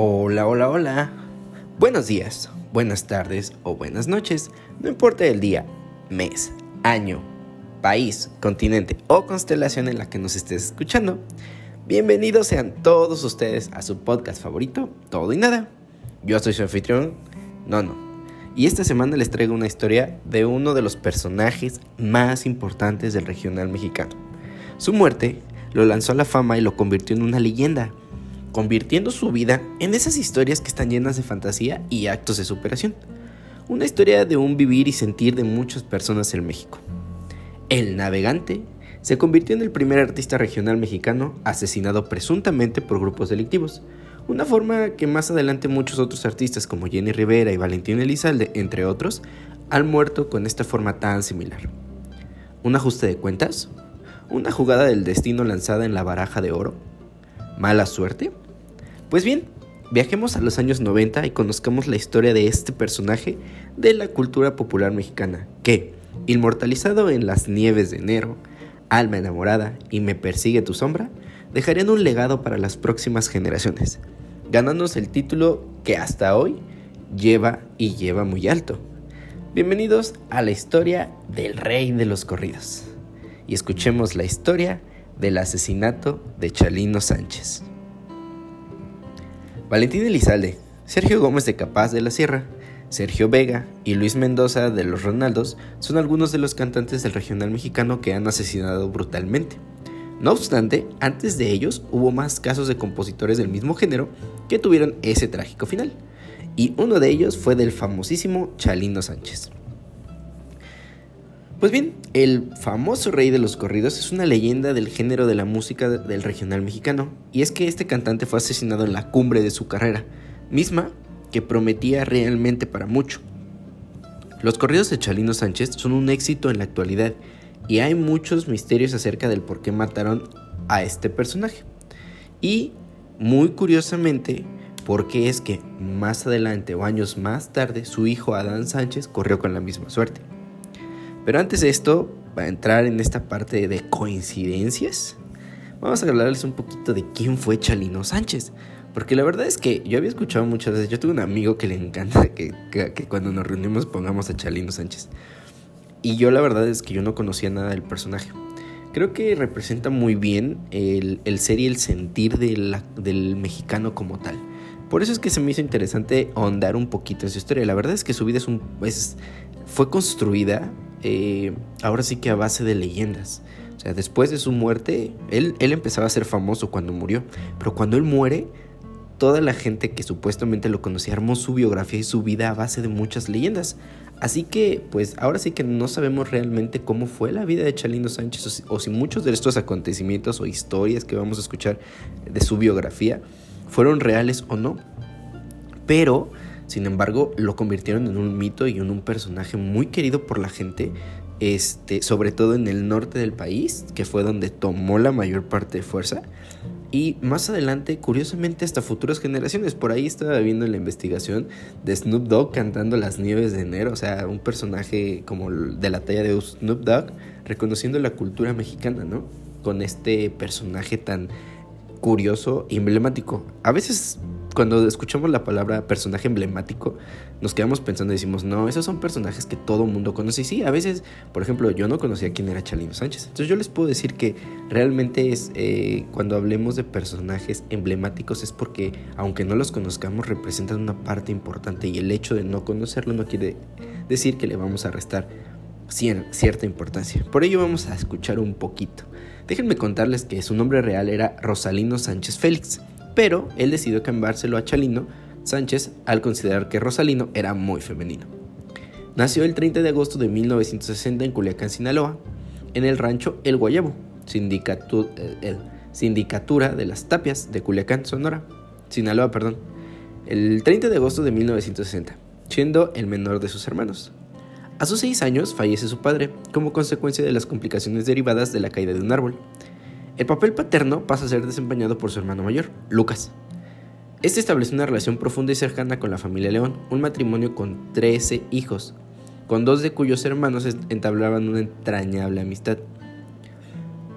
Hola, hola, hola. Buenos días, buenas tardes o buenas noches. No importa el día, mes, año, país, continente o constelación en la que nos estés escuchando. Bienvenidos sean todos ustedes a su podcast favorito, Todo y Nada. Yo soy su anfitrión, Nono. Y esta semana les traigo una historia de uno de los personajes más importantes del regional mexicano. Su muerte lo lanzó a la fama y lo convirtió en una leyenda convirtiendo su vida en esas historias que están llenas de fantasía y actos de superación. Una historia de un vivir y sentir de muchas personas en México. El navegante se convirtió en el primer artista regional mexicano asesinado presuntamente por grupos delictivos, una forma que más adelante muchos otros artistas como Jenny Rivera y Valentín Elizalde, entre otros, han muerto con esta forma tan similar. ¿Un ajuste de cuentas? ¿Una jugada del destino lanzada en la baraja de oro? ¿Mala suerte? Pues bien, viajemos a los años 90 y conozcamos la historia de este personaje de la cultura popular mexicana, que, inmortalizado en las nieves de enero, Alma enamorada y Me persigue tu sombra, dejarían un legado para las próximas generaciones, ganándose el título que hasta hoy lleva y lleva muy alto. Bienvenidos a la historia del rey de los corridos y escuchemos la historia del asesinato de Chalino Sánchez. Valentín Elizalde, Sergio Gómez de Capaz de la Sierra, Sergio Vega y Luis Mendoza de los Ronaldos son algunos de los cantantes del regional mexicano que han asesinado brutalmente. No obstante, antes de ellos hubo más casos de compositores del mismo género que tuvieron ese trágico final, y uno de ellos fue del famosísimo Chalino Sánchez. Pues bien, el famoso rey de los corridos es una leyenda del género de la música del regional mexicano, y es que este cantante fue asesinado en la cumbre de su carrera, misma que prometía realmente para mucho. Los corridos de Chalino Sánchez son un éxito en la actualidad, y hay muchos misterios acerca del por qué mataron a este personaje. Y, muy curiosamente, por qué es que más adelante o años más tarde su hijo Adán Sánchez corrió con la misma suerte. Pero antes de esto, para entrar en esta parte de coincidencias, vamos a hablarles un poquito de quién fue Chalino Sánchez. Porque la verdad es que yo había escuchado muchas veces, yo tuve un amigo que le encanta que, cuando nos reunimos pongamos a Chalino Sánchez. Y yo la verdad es que yo no conocía nada del personaje. Creo que representa muy bien el, ser y el sentir del mexicano como tal. Por eso es que se me hizo interesante ahondar un poquito en su historia. La verdad es que su vida es un, fue construida eh, ahora sí que a base de leyendas. O sea, después de su muerte, él, él empezaba a ser famoso cuando murió, pero cuando él muere, toda la gente que supuestamente lo conocía armó su biografía y su vida a base de muchas leyendas. Así que, pues ahora sí que no sabemos realmente cómo fue la vida de Chalino Sánchez o si, muchos de estos acontecimientos o historias que vamos a escuchar de su biografía fueron reales o no. Pero sin embargo, lo convirtieron en un mito y en un personaje muy querido por la gente, este, sobre todo en el norte del país, que fue donde tomó la mayor parte de fuerza. Y más adelante, curiosamente, hasta futuras generaciones. Por ahí estaba viendo la investigación de Snoop Dogg cantando Las Nieves de Enero. O sea, un personaje como de la talla de Snoop Dogg, reconociendo la cultura mexicana, ¿no? Con este personaje tan curioso y emblemático. A veces cuando escuchamos la palabra personaje emblemático, nos quedamos pensando y decimos, no, esos son personajes que todo mundo conoce. Y sí, a veces, por ejemplo, yo no conocía quién era Chalino Sánchez. Entonces yo les puedo decir que realmente es, eh, cuando hablemos de personajes emblemáticos es porque, aunque no los conozcamos, representan una parte importante y el hecho de no conocerlo no quiere decir que le vamos a restar cierta importancia. Por ello vamos a escuchar un poquito. Déjenme contarles que su nombre real era Rosalino Sánchez Félix pero él decidió cambiárselo a Chalino Sánchez al considerar que Rosalino era muy femenino. Nació el 30 de agosto de 1960 en Culiacán, Sinaloa, en el rancho El Guayabo, eh, sindicatura de las Tapias de Culiacán, Sonora, Sinaloa, perdón, el 30 de agosto de 1960, siendo el menor de sus hermanos. A sus seis años fallece su padre como consecuencia de las complicaciones derivadas de la caída de un árbol. El papel paterno pasa a ser desempeñado por su hermano mayor, Lucas. Este estableció una relación profunda y cercana con la familia León, un matrimonio con 13 hijos, con dos de cuyos hermanos entablaban una entrañable amistad.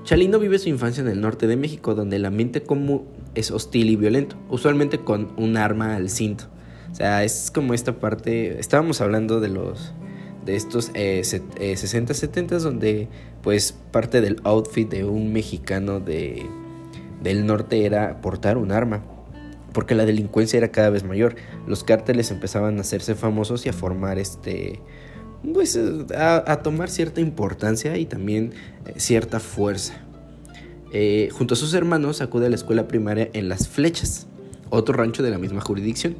Chalino vive su infancia en el norte de México, donde el ambiente común es hostil y violento, usualmente con un arma al cinto. O sea, es como esta parte, estábamos hablando de los de estos eh, 60 70 donde pues parte del outfit de un mexicano de, del norte era portar un arma porque la delincuencia era cada vez mayor. Los cárteles empezaban a hacerse famosos y a formar este pues a, tomar cierta importancia y también eh, cierta fuerza. Eh, junto a sus hermanos acude a la escuela primaria en Las Flechas otro rancho de la misma jurisdicción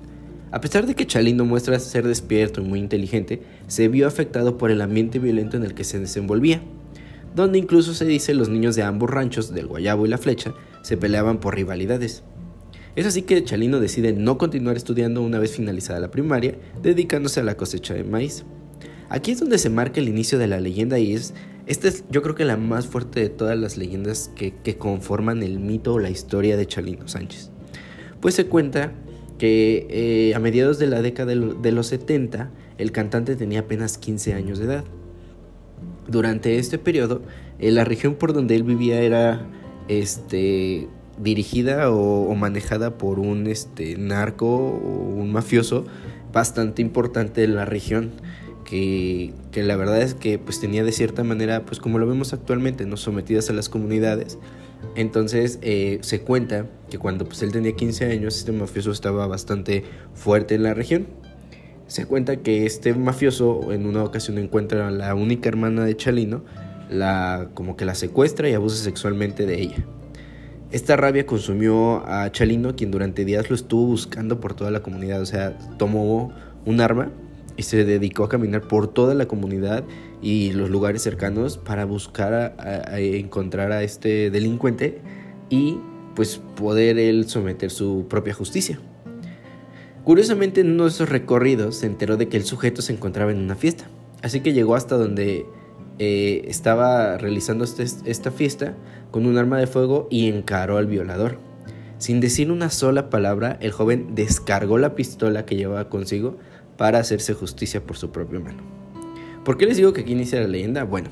a pesar de que Chalino muestra ser despierto y muy inteligente, se vio afectado por el ambiente violento en el que se desenvolvía, donde incluso se dice los niños de ambos ranchos, del Guayabo y la Flecha, se peleaban por rivalidades. Es así que Chalino decide no continuar estudiando una vez finalizada la primaria, dedicándose a la cosecha de maíz. Aquí es donde se marca el inicio de la leyenda y es, esta es yo creo que la más fuerte de todas las leyendas que, que conforman el mito o la historia de Chalino Sánchez. Pues se cuenta que eh, a mediados de la década de los 70 el cantante tenía apenas 15 años de edad. Durante este periodo, eh, la región por donde él vivía era este, dirigida o, manejada por un este, narco o un mafioso bastante importante en la región. Que, que, la verdad es que pues tenía de cierta manera, pues como lo vemos actualmente, no sometidas a las comunidades, entonces eh, se cuenta que cuando pues, él tenía 15 años, este mafioso estaba bastante fuerte en la región. Se cuenta que este mafioso en una ocasión encuentra a la única hermana de Chalino, la, como que la secuestra y abusa sexualmente de ella. Esta rabia consumió a Chalino, quien durante días lo estuvo buscando por toda la comunidad. O sea, tomó un arma y se dedicó a caminar por toda la comunidad y los lugares cercanos para buscar a, encontrar a este delincuente y pues poder él someter su propia justicia. Curiosamente en uno de esos recorridos se enteró de que el sujeto se encontraba en una fiesta, así que llegó hasta donde eh, estaba realizando este, esta fiesta con un arma de fuego y encaró al violador. Sin decir una sola palabra, el joven descargó la pistola que llevaba consigo para hacerse justicia por su propia mano. ¿Por qué les digo que aquí inicia la leyenda? Bueno,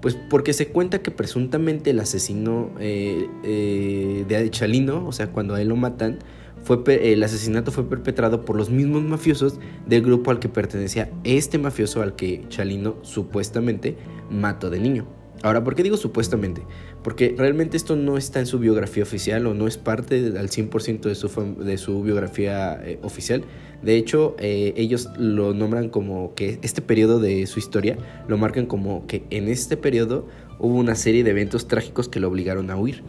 pues porque se cuenta que presuntamente el asesino eh, eh, de Chalino, o sea, cuando a él lo matan, fue, el asesinato fue perpetrado por los mismos mafiosos del grupo al que pertenecía este mafioso al que Chalino supuestamente mató de niño. Ahora, ¿por qué digo supuestamente? Porque realmente esto no está en su biografía oficial o no es parte al 100% de su, de su biografía eh, oficial. De hecho, eh, ellos lo nombran como que este periodo de su historia lo marcan como que en este periodo hubo una serie de eventos trágicos que lo obligaron a huir.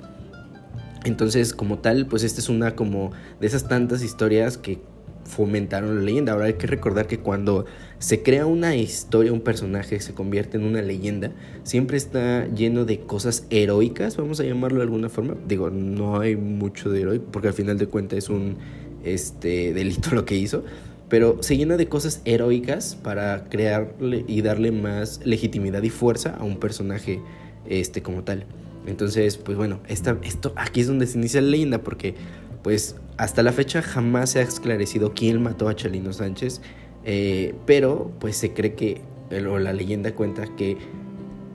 Entonces, como tal, pues esta es una como de esas tantas historias que fomentaron la leyenda. Ahora hay que recordar que cuando se crea una historia, un personaje se convierte en una leyenda, siempre está lleno de cosas heroicas, vamos a llamarlo de alguna forma. Digo, no hay mucho de heroico, porque al final de cuentas es un este, delito lo que hizo, pero se llena de cosas heroicas para crearle y darle más legitimidad y fuerza a un personaje este, como tal. Entonces, pues bueno, esta, esto, aquí es donde se inicia la leyenda, porque pues hasta la fecha jamás se ha esclarecido quién mató a Chalino Sánchez, eh, pero pues se cree que, o la leyenda cuenta que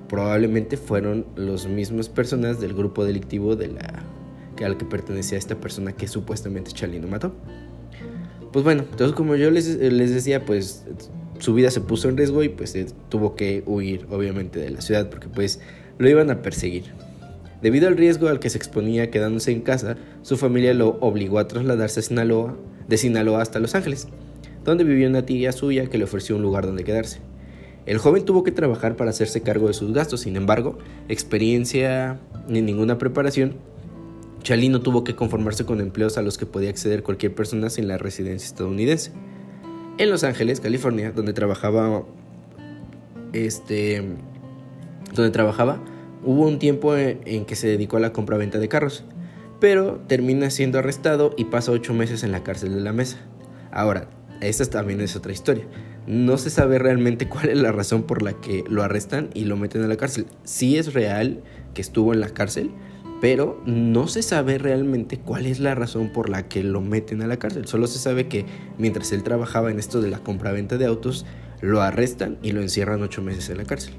probablemente fueron los mismas personas del grupo delictivo de la, que al que pertenecía esta persona que supuestamente Chalino mató. Pues bueno, entonces como yo les, les decía, pues su vida se puso en riesgo y pues tuvo que huir obviamente de la ciudad porque pues lo iban a perseguir. Debido al riesgo al que se exponía quedándose en casa, su familia lo obligó a trasladarse a Sinaloa, de Sinaloa hasta Los Ángeles, donde vivió una tía suya que le ofreció un lugar donde quedarse. El joven tuvo que trabajar para hacerse cargo de sus gastos, sin embargo, experiencia ni ninguna preparación, Chalino tuvo que conformarse con empleos a los que podía acceder cualquier persona sin la residencia estadounidense. En Los Ángeles, California, donde trabajaba este donde trabajaba, Hubo un tiempo en que se dedicó a la compraventa de carros, pero termina siendo arrestado y pasa ocho meses en la cárcel de la mesa. Ahora, esta también es otra historia. No se sabe realmente cuál es la razón por la que lo arrestan y lo meten a la cárcel. Sí es real que estuvo en la cárcel, pero no se sabe realmente cuál es la razón por la que lo meten a la cárcel. Solo se sabe que mientras él trabajaba en esto de la compraventa de autos, lo arrestan y lo encierran ocho meses en la cárcel.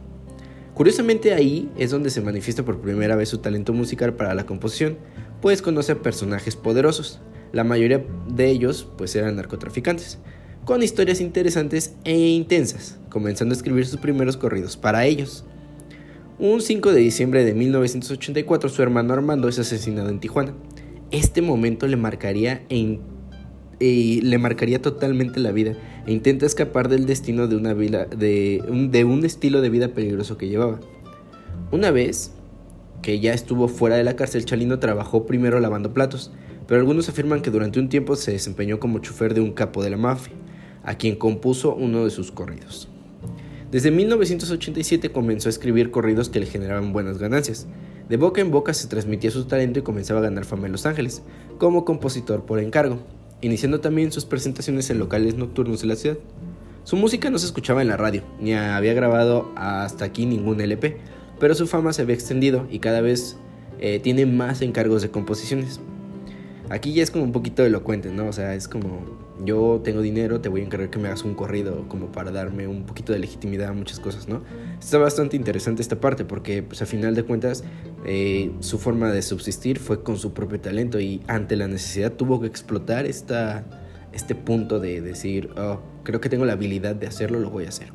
Curiosamente ahí es donde se manifiesta por primera vez su talento musical para la composición, pues conoce a personajes poderosos. La mayoría de ellos pues eran narcotraficantes, con historias interesantes e intensas, comenzando a escribir sus primeros corridos para ellos. Un 5 de diciembre de 1984 su hermano Armando es asesinado en Tijuana. Este momento le marcaría, e le marcaría totalmente la vida e intenta escapar del destino de, una vida, de, un, de un estilo de vida peligroso que llevaba. Una vez que ya estuvo fuera de la cárcel, Chalino trabajó primero lavando platos, pero algunos afirman que durante un tiempo se desempeñó como chofer de un capo de la mafia, a quien compuso uno de sus corridos. Desde 1987 comenzó a escribir corridos que le generaban buenas ganancias. De boca en boca se transmitía su talento y comenzaba a ganar fama en Los Ángeles, como compositor por encargo, iniciando también sus presentaciones en locales nocturnos de la ciudad. Su música no se escuchaba en la radio, ni había grabado hasta aquí ningún LP, pero su fama se había extendido y cada vez eh, tiene más encargos de composiciones. Aquí ya es como un poquito elocuente, ¿no? O sea, es como, yo tengo dinero, te voy a encargar que me hagas un corrido como para darme un poquito de legitimidad a muchas cosas, ¿no? Está bastante interesante esta parte porque, pues a final de cuentas, eh, su forma de subsistir fue con su propio talento y ante la necesidad tuvo que explotar esta, este punto de decir, oh, creo que tengo la habilidad de hacerlo, lo voy a hacer.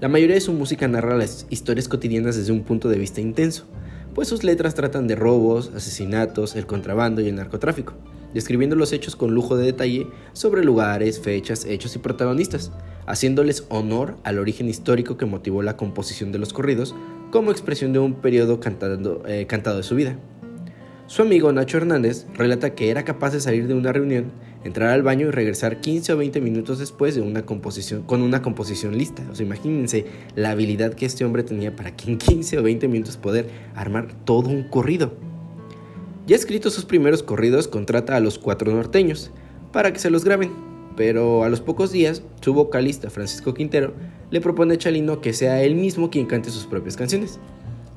La mayoría de su música narra las historias cotidianas desde un punto de vista intenso pues sus letras tratan de robos, asesinatos, el contrabando y el narcotráfico, describiendo los hechos con lujo de detalle sobre lugares, fechas, hechos y protagonistas, haciéndoles honor al origen histórico que motivó la composición de los corridos como expresión de un periodo eh, cantado de su vida. Su amigo Nacho Hernández relata que era capaz de salir de una reunión, entrar al baño y regresar 15 o 20 minutos después de una composición, con una composición lista. O sea, imagínense la habilidad que este hombre tenía para que en 15 o 20 minutos poder armar todo un corrido. Ya escrito sus primeros corridos, contrata a los cuatro norteños para que se los graben, pero a los pocos días, su vocalista Francisco Quintero le propone a Chalino que sea él mismo quien cante sus propias canciones.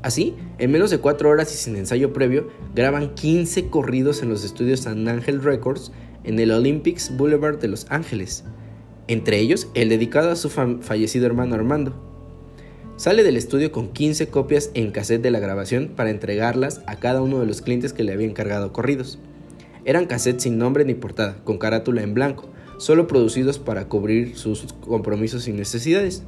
Así, en menos de cuatro horas y sin ensayo previo, graban 15 corridos en los estudios San Ángel Records en el Olympics Boulevard de Los Ángeles, entre ellos el dedicado a su fallecido hermano Armando. Sale del estudio con 15 copias en cassette de la grabación para entregarlas a cada uno de los clientes que le habían cargado corridos. Eran cassettes sin nombre ni portada, con carátula en blanco, solo producidos para cubrir sus compromisos y necesidades.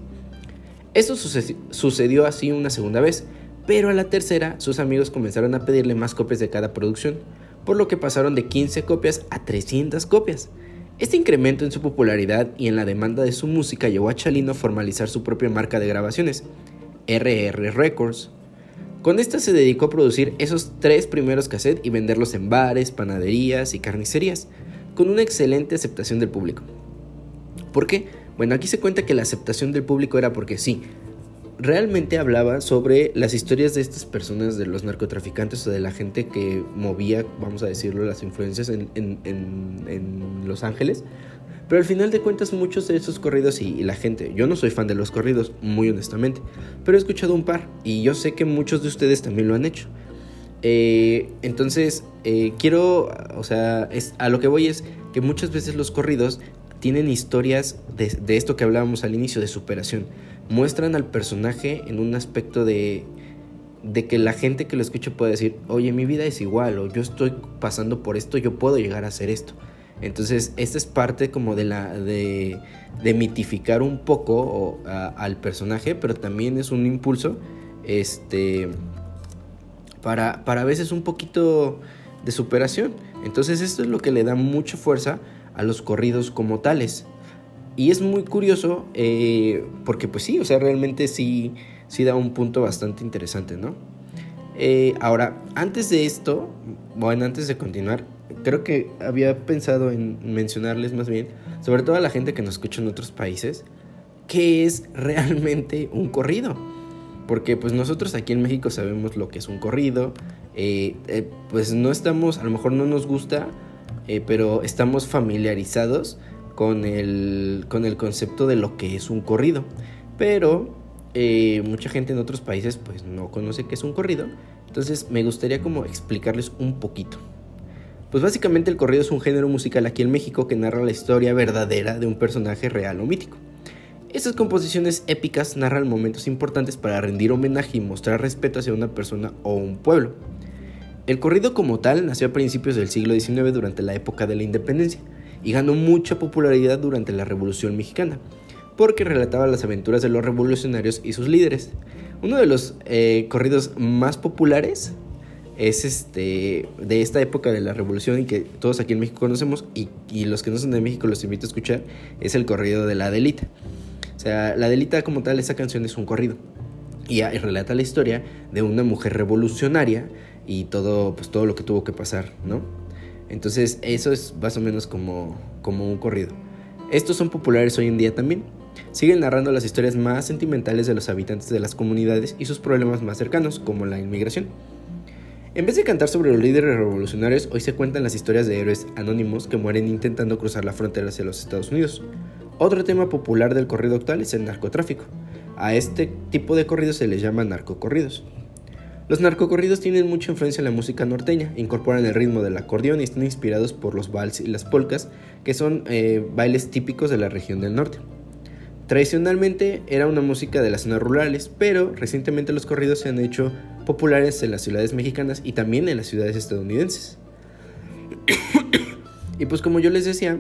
Esto sucedió así una segunda vez, pero a la tercera sus amigos comenzaron a pedirle más copias de cada producción, por lo que pasaron de 15 copias a 300 copias. Este incremento en su popularidad y en la demanda de su música llevó a Chalino a formalizar su propia marca de grabaciones, RR Records. Con esta se dedicó a producir esos tres primeros cassettes y venderlos en bares, panaderías y carnicerías, con una excelente aceptación del público. ¿Por qué? Bueno, aquí se cuenta que la aceptación del público era porque sí, realmente hablaba sobre las historias de estas personas, de los narcotraficantes o de la gente que movía, vamos a decirlo, las influencias en, Los Ángeles. Pero al final de cuentas muchos de esos corridos y, la gente, yo no soy fan de los corridos, muy honestamente, pero he escuchado un par y yo sé que muchos de ustedes también lo han hecho. Eh, entonces, eh, quiero, o sea, a lo que voy es que muchas veces los corridos tienen historias de, de esto que hablábamos al inicio, de superación muestran al personaje en un aspecto de, de que la gente que lo escucha puede decir, oye, mi vida es igual, o yo estoy pasando por esto, yo puedo llegar a hacer esto. Entonces, esta es parte como de la de, de mitificar un poco al personaje, pero también es un impulso este para, para a veces un poquito de superación. Entonces, esto es lo que le da mucha fuerza a los corridos como tales. Y es muy curioso eh, porque pues sí, o sea, realmente sí, sí da un punto bastante interesante, ¿no? Eh, ahora, antes de esto, bueno, antes de continuar, creo que había pensado en mencionarles más bien, sobre todo a la gente que nos escucha en otros países, qué es realmente un corrido. Porque pues nosotros aquí en México sabemos lo que es un corrido, eh, pues no estamos, a lo mejor no nos gusta, pero estamos familiarizados con el, con el concepto de lo que es un corrido. Pero eh, mucha gente en otros países pues no conoce qué es un corrido. Entonces me gustaría como explicarles un poquito. Pues básicamente el corrido es un género musical aquí en México que narra la historia verdadera de un personaje real o mítico. Estas composiciones épicas narran momentos importantes para rendir homenaje y mostrar respeto hacia una persona o un pueblo. El corrido como tal nació a principios del siglo XIX durante la época de la independencia y ganó mucha popularidad durante la Revolución Mexicana, porque relataba las aventuras de los revolucionarios y sus líderes. Uno de los eh, corridos más populares es este de esta época de la revolución y que todos aquí en México conocemos y, y, los que no son de México los invito a escuchar es el corrido de la Adelita. O sea, la Adelita como tal, esa canción es un corrido y, y relata la historia de una mujer revolucionaria y todo, pues, todo lo que tuvo que pasar, ¿no? Entonces eso es más o menos como, como un corrido. Estos son populares hoy en día también. Siguen narrando las historias más sentimentales de los habitantes de las comunidades y sus problemas más cercanos, como la inmigración. En vez de cantar sobre los líderes revolucionarios, hoy se cuentan las historias de héroes anónimos que mueren intentando cruzar la frontera hacia los Estados Unidos. Otro tema popular del corrido actual es el narcotráfico. A este tipo de corridos se les llama narcocorridos. Los narcocorridos tienen mucha influencia en la música norteña, incorporan el ritmo del acordeón y están inspirados por los vals y las polcas, que son eh, bailes típicos de la región del norte. Tradicionalmente era una música de las zonas rurales, pero recientemente los corridos se han hecho populares en las ciudades mexicanas y también en las ciudades estadounidenses. y pues como yo les decía,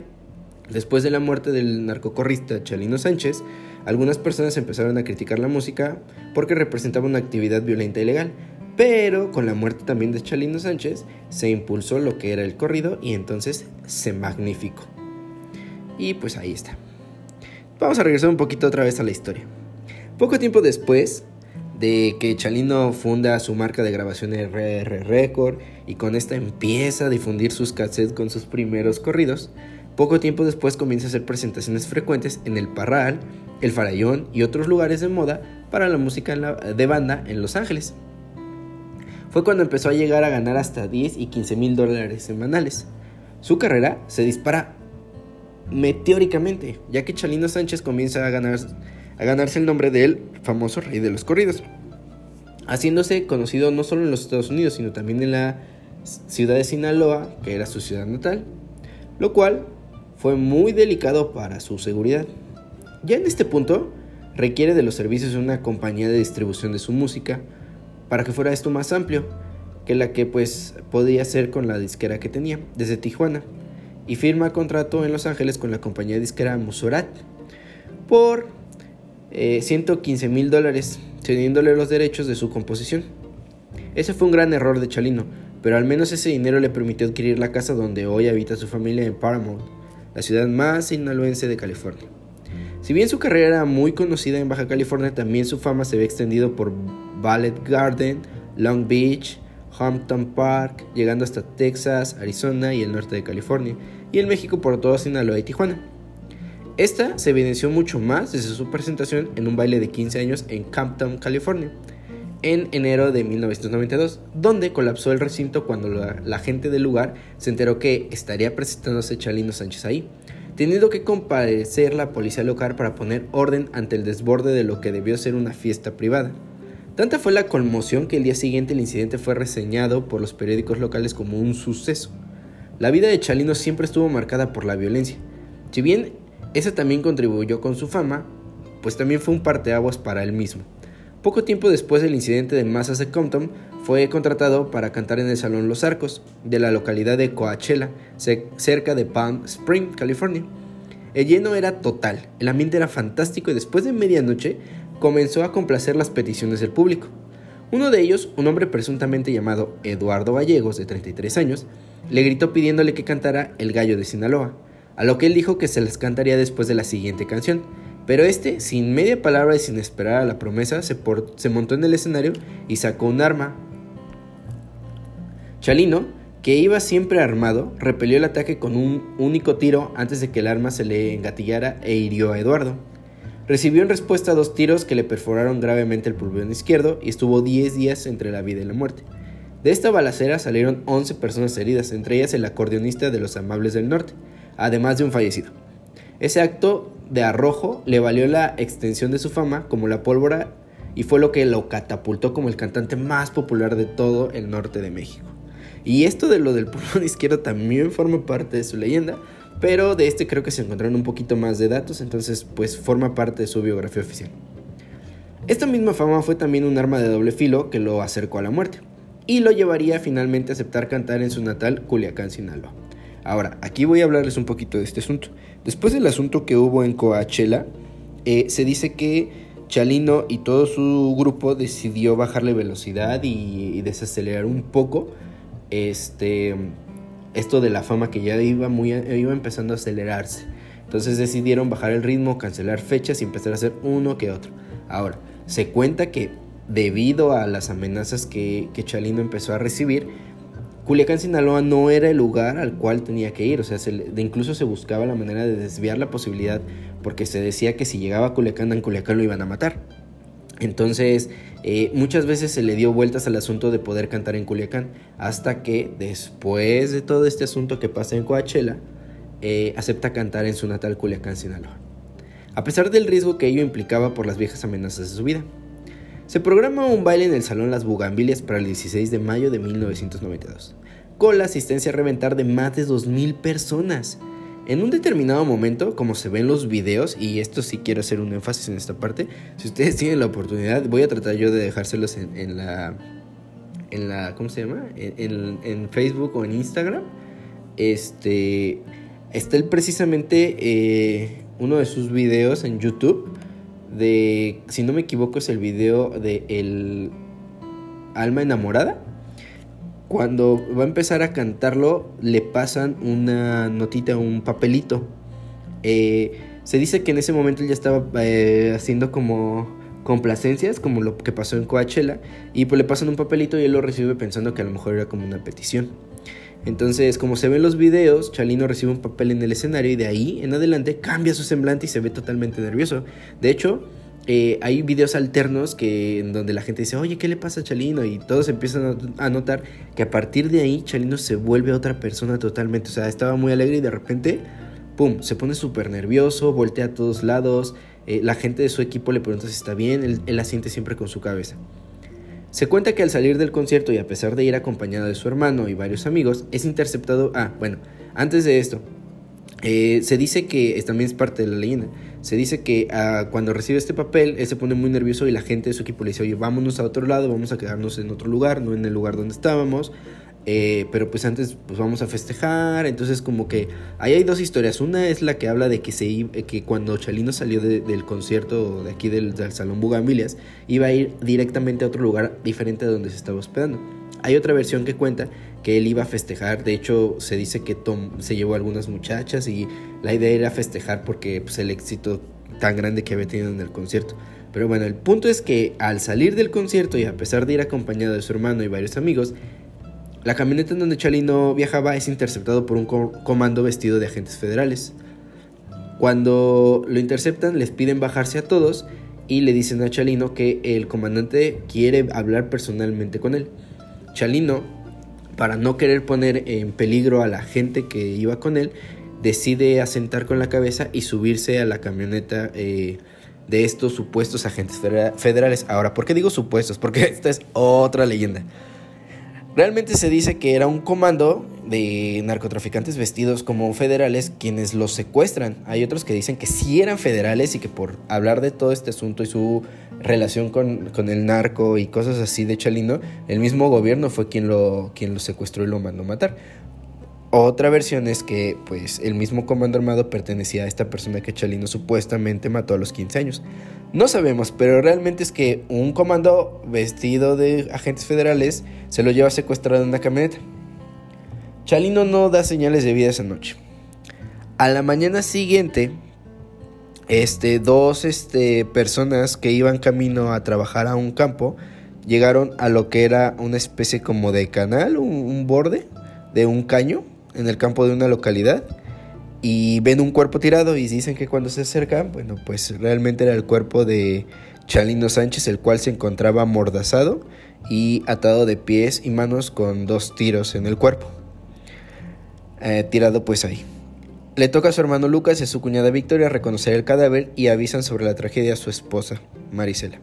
después de la muerte del narcocorrista Chalino Sánchez, algunas personas empezaron a criticar la música porque representaba una actividad violenta y legal, pero con la muerte también de Chalino Sánchez se impulsó lo que era el corrido y entonces se magnificó. Y pues ahí está. Vamos a regresar un poquito otra vez a la historia. Poco tiempo después, de que Chalino funda su marca de grabación RR Record y con esta empieza a difundir sus cassettes con sus primeros corridos. Poco tiempo después comienza a hacer presentaciones frecuentes en el Parral, el Farallón y otros lugares de moda para la música de banda en Los Ángeles. Fue cuando empezó a llegar a ganar hasta 10 y 15 mil dólares semanales. Su carrera se dispara meteóricamente, ya que Chalino Sánchez comienza a ganar a ganarse el nombre del famoso rey de los corridos, haciéndose conocido no solo en los Estados Unidos, sino también en la ciudad de Sinaloa, que era su ciudad natal, lo cual fue muy delicado para su seguridad. Ya en este punto, requiere de los servicios de una compañía de distribución de su música para que fuera esto más amplio que la que pues podía ser con la disquera que tenía desde Tijuana y firma contrato en Los Ángeles con la compañía disquera Musorat por 115 eh, mil dólares, cediéndole los derechos de su composición. Ese fue un gran error de Chalino, pero al menos ese dinero le permitió adquirir la casa donde hoy habita su familia en Paramount, la ciudad más sinaloense de California. Si bien su carrera era muy conocida en Baja California, también su fama se había extendido por Ballet Garden, Long Beach, Hampton Park, llegando hasta Texas, Arizona y el norte de California, y en México por todo Sinaloa y Tijuana. Esta se evidenció mucho más desde su presentación en un baile de 15 años en Campton, California, en enero de 1992, donde colapsó el recinto cuando la, gente del lugar se enteró que estaría presentándose Chalino Sánchez ahí, teniendo que comparecer la policía local para poner orden ante el desborde de lo que debió ser una fiesta privada. Tanta fue la conmoción que el día siguiente el incidente fue reseñado por los periódicos locales como un suceso. La vida de Chalino siempre estuvo marcada por la violencia. Si bien ese también contribuyó con su fama, pues también fue un parteaguas para él mismo. Poco tiempo después del incidente de masas de Compton, fue contratado para cantar en el Salón Los Arcos, de la localidad de Coachella, cerca de Palm Spring, California. El lleno era total, el ambiente era fantástico y después de medianoche comenzó a complacer las peticiones del público. Uno de ellos, un hombre presuntamente llamado Eduardo Gallegos, de 33 años, le gritó pidiéndole que cantara El Gallo de Sinaloa a lo que él dijo que se les cantaría después de la siguiente canción. Pero este, sin media palabra y sin esperar a la promesa, se, se montó en el escenario y sacó un arma. Chalino, que iba siempre armado, repelió el ataque con un único tiro antes de que el arma se le engatillara e hirió a Eduardo. Recibió en respuesta dos tiros que le perforaron gravemente el pulmón izquierdo y estuvo 10 días entre la vida y la muerte. De esta balacera salieron 11 personas heridas, entre ellas el acordeonista de los Amables del Norte, además de un fallecido. Ese acto de arrojo le valió la extensión de su fama como la pólvora y fue lo que lo catapultó como el cantante más popular de todo el norte de México. Y esto de lo del pulmón izquierdo también forma parte de su leyenda, pero de este creo que se encontraron un poquito más de datos, entonces pues forma parte de su biografía oficial. Esta misma fama fue también un arma de doble filo que lo acercó a la muerte y lo llevaría finalmente a aceptar cantar en su natal Culiacán, Sinaloa. Ahora, aquí voy a hablarles un poquito de este asunto. Después del asunto que hubo en Coachella, eh, se dice que Chalino y todo su grupo decidió bajarle velocidad y, desacelerar un poco este, esto de la fama que ya iba, muy, iba empezando a acelerarse. Entonces decidieron bajar el ritmo, cancelar fechas y empezar a hacer uno que otro. Ahora, se cuenta que debido a las amenazas que, que Chalino empezó a recibir, Culiacán, Sinaloa no era el lugar al cual tenía que ir, o sea, incluso se buscaba la manera de desviar la posibilidad porque se decía que si llegaba a Culiacán, en Culiacán lo iban a matar. Entonces, eh, muchas veces se le dio vueltas al asunto de poder cantar en Culiacán, hasta que después de todo este asunto que pasa en Coachella, eh, acepta cantar en su natal Culiacán, Sinaloa. A pesar del riesgo que ello implicaba por las viejas amenazas de su vida. Se programa un baile en el Salón Las Bugambilias para el 16 de mayo de 1992, con la asistencia a reventar de más de 2.000 personas. En un determinado momento, como se ve en los videos, y esto sí quiero hacer un énfasis en esta parte, si ustedes tienen la oportunidad, voy a tratar yo de dejárselos en, la... En la, ¿cómo se llama? En, Facebook o en Instagram. Este, está el, precisamente eh, uno de sus videos en YouTube de, si no me equivoco, es el video de El alma enamorada. Cuando va a empezar a cantarlo, le pasan una notita, un papelito. Eh, se dice que en ese momento él ya estaba eh, haciendo como complacencias, como lo que pasó en Coachella, y pues le pasan un papelito y él lo recibe pensando que a lo mejor era como una petición. Entonces, como se ven los videos, Chalino recibe un papel en el escenario y de ahí en adelante cambia su semblante y se ve totalmente nervioso. De hecho, eh, hay videos alternos que en donde la gente dice, oye, ¿qué le pasa a Chalino? Y todos empiezan a notar que a partir de ahí Chalino se vuelve otra persona totalmente. O sea, estaba muy alegre y de repente, ¡pum!, se pone súper nervioso, voltea a todos lados. Eh, la gente de su equipo le pregunta si está bien, él, él asiente siempre con su cabeza. Se cuenta que al salir del concierto y a pesar de ir acompañado de su hermano y varios amigos, es interceptado... Ah, bueno, antes de esto, eh, se dice que, también es parte de la leyenda, se dice que ah, cuando recibe este papel, él se pone muy nervioso y la gente de su equipo le dice, oye, vámonos a otro lado, vamos a quedarnos en otro lugar, no en el lugar donde estábamos. Eh, pero pues antes pues vamos a festejar, entonces como que ahí hay dos historias, una es la que habla de que, se, que cuando Chalino salió del concierto de aquí del, Salón Bugambilias, iba a ir directamente a otro lugar diferente a donde se estaba hospedando. Hay otra versión que cuenta que él iba a festejar, de hecho se dice que Tom se llevó algunas muchachas y la idea era festejar porque pues, el éxito tan grande que había tenido en el concierto. Pero bueno, el punto es que al salir del concierto y a pesar de ir acompañado de su hermano y varios amigos, la camioneta en donde Chalino viajaba es interceptado por un comando vestido de agentes federales. Cuando lo interceptan, les piden bajarse a todos y le dicen a Chalino que el comandante quiere hablar personalmente con él. Chalino, para no querer poner en peligro a la gente que iba con él, decide asentar con la cabeza y subirse a la camioneta eh, de estos supuestos agentes federales. Ahora, ¿por qué digo supuestos? Porque esta es otra leyenda. Realmente se dice que era un comando de narcotraficantes vestidos como federales quienes los secuestran. Hay otros que dicen que sí eran federales y que por hablar de todo este asunto y su relación con, el narco y cosas así de Chalino, el mismo gobierno fue quien lo, quien lo secuestró y lo mandó matar. Otra versión es que pues el mismo comando armado pertenecía a esta persona que Chalino supuestamente mató a los 15 años. No sabemos, pero realmente es que un comando vestido de agentes federales se lo lleva secuestrado en una camioneta. Chalino no da señales de vida esa noche. A la mañana siguiente, este, dos este, personas que iban camino a trabajar a un campo llegaron a lo que era una especie como de canal, un borde de un caño en el campo de una localidad y ven un cuerpo tirado y dicen que cuando se acercan, bueno, pues realmente era el cuerpo de Chalino Sánchez, el cual se encontraba amordazado y atado de pies y manos con dos tiros en el cuerpo. Eh, tirado pues ahí. Le toca a su hermano Lucas y a su cuñada Victoria reconocer el cadáver y avisan sobre la tragedia a su esposa, Marisela.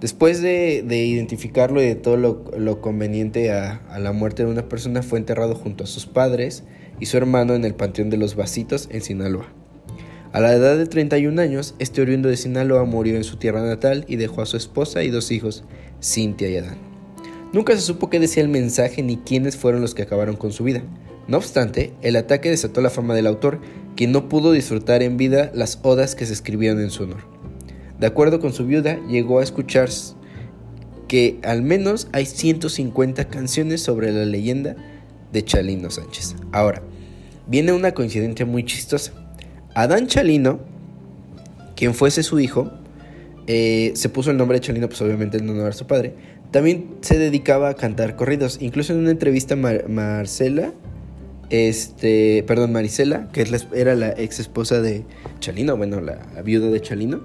Después de, identificarlo y de todo lo, conveniente a, la muerte de una persona, fue enterrado junto a sus padres y su hermano en el Panteón de los Vasitos en Sinaloa. A la edad de 31 años, este oriundo de Sinaloa murió en su tierra natal y dejó a su esposa y dos hijos, Cintia y Adán. Nunca se supo qué decía el mensaje ni quiénes fueron los que acabaron con su vida. No obstante, el ataque desató la fama del autor, quien no pudo disfrutar en vida las odas que se escribían en su honor. De acuerdo con su viuda, llegó a escuchar que al menos hay 150 canciones sobre la leyenda de Chalino Sánchez. Ahora, viene una coincidencia muy chistosa. Adán Chalino, quien fuese su hijo, eh, se puso el nombre de Chalino, pues obviamente en honor a su padre, también se dedicaba a cantar corridos. Incluso en una entrevista Marcela, este, perdón, Marisela, que era la ex esposa de Chalino, bueno, la viuda de Chalino,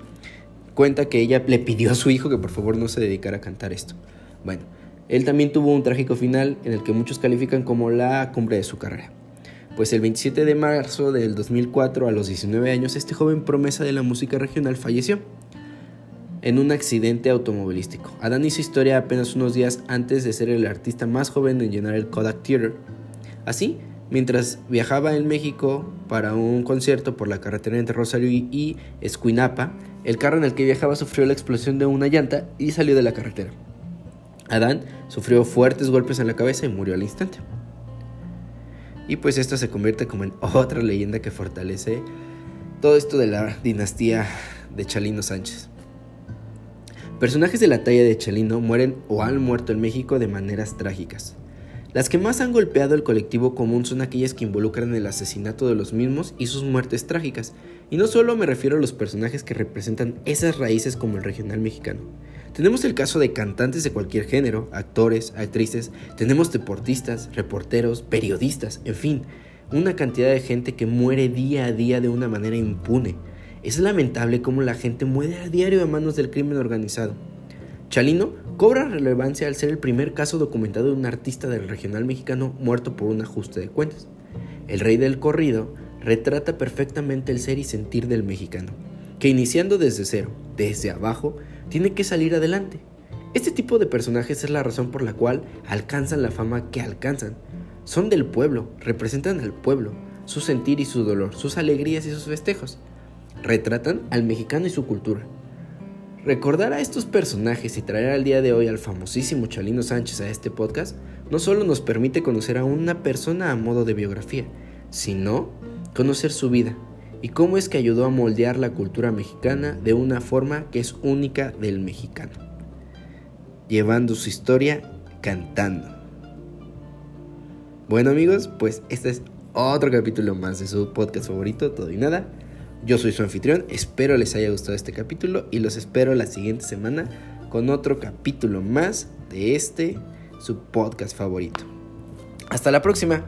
cuenta que ella le pidió a su hijo que por favor no se dedicara a cantar esto. Bueno, él también tuvo un trágico final en el que muchos califican como la cumbre de su carrera. Pues el 27 de marzo del 2004, a los 19 años, este joven promesa de la música regional falleció en un accidente automovilístico. Adán hizo historia apenas unos días antes de ser el artista más joven en llenar el Kodak Theater. Así, mientras viajaba en México para un concierto por la carretera entre Rosario y Escuinapa, el carro en el que viajaba sufrió la explosión de una llanta y salió de la carretera. Adán sufrió fuertes golpes en la cabeza y murió al instante. Y pues esto se convierte como en otra leyenda que fortalece todo esto de la dinastía de Chalino Sánchez. Personajes de la talla de Chalino mueren o han muerto en México de maneras trágicas. Las que más han golpeado el colectivo común son aquellas que involucran el asesinato de los mismos y sus muertes trágicas. Y no solo me refiero a los personajes que representan esas raíces como el regional mexicano. Tenemos el caso de cantantes de cualquier género, actores, actrices, tenemos deportistas, reporteros, periodistas, en fin, una cantidad de gente que muere día a día de una manera impune. Es lamentable cómo la gente muere a diario a manos del crimen organizado. Chalino cobra relevancia al ser el primer caso documentado de un artista del regional mexicano muerto por un ajuste de cuentas. El rey del corrido retrata perfectamente el ser y sentir del mexicano, que iniciando desde cero, desde abajo, tiene que salir adelante. Este tipo de personajes es la razón por la cual alcanzan la fama que alcanzan. Son del pueblo, representan al pueblo, su sentir y su dolor, sus alegrías y sus festejos retratan al mexicano y su cultura. Recordar a estos personajes y traer al día de hoy al famosísimo Chalino Sánchez a este podcast no solo nos permite conocer a una persona a modo de biografía, sino conocer su vida y cómo es que ayudó a moldear la cultura mexicana de una forma que es única del mexicano, llevando su historia cantando. Bueno amigos, pues este es otro capítulo más de su podcast favorito, Todo y Nada. Yo soy su anfitrión, espero les haya gustado este capítulo y los espero la siguiente semana con otro capítulo más de este, su podcast favorito. Hasta la próxima.